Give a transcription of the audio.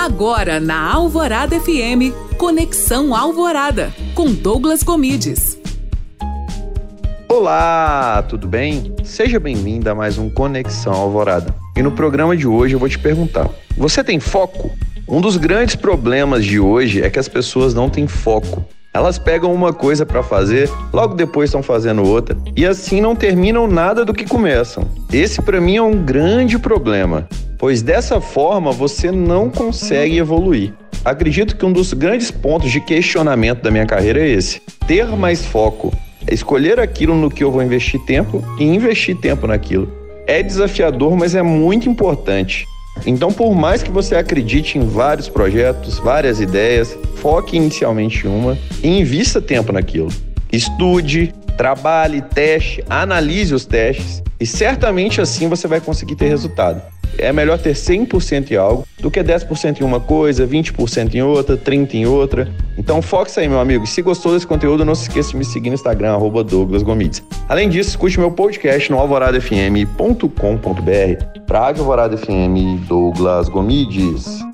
Agora na Alvorada FM, Conexão Alvorada, com Douglas Comides. Olá, tudo bem? Seja bem-vinda a mais um Conexão Alvorada. E no programa de hoje eu vou te perguntar: você tem foco? Um dos grandes problemas de hoje é que as pessoas não têm foco. Elas pegam uma coisa para fazer, logo depois estão fazendo outra e assim não terminam nada do que começam. Esse para mim é um grande problema pois dessa forma você não consegue evoluir. Acredito que um dos grandes pontos de questionamento da minha carreira é esse: ter mais foco, escolher aquilo no que eu vou investir tempo e investir tempo naquilo. É desafiador, mas é muito importante. Então, por mais que você acredite em vários projetos, várias ideias, foque inicialmente em uma e invista tempo naquilo. Estude, trabalhe, teste, analise os testes e certamente assim você vai conseguir ter resultado é melhor ter 100% em algo do que 10% em uma coisa, 20% em outra, 30% em outra. Então foque aí, meu amigo. Se gostou desse conteúdo, não se esqueça de me seguir no Instagram, arroba Douglas Gomides. Além disso, escute meu podcast no alvoradafm.com.br. Pra Alvorada FM, Douglas Gomides.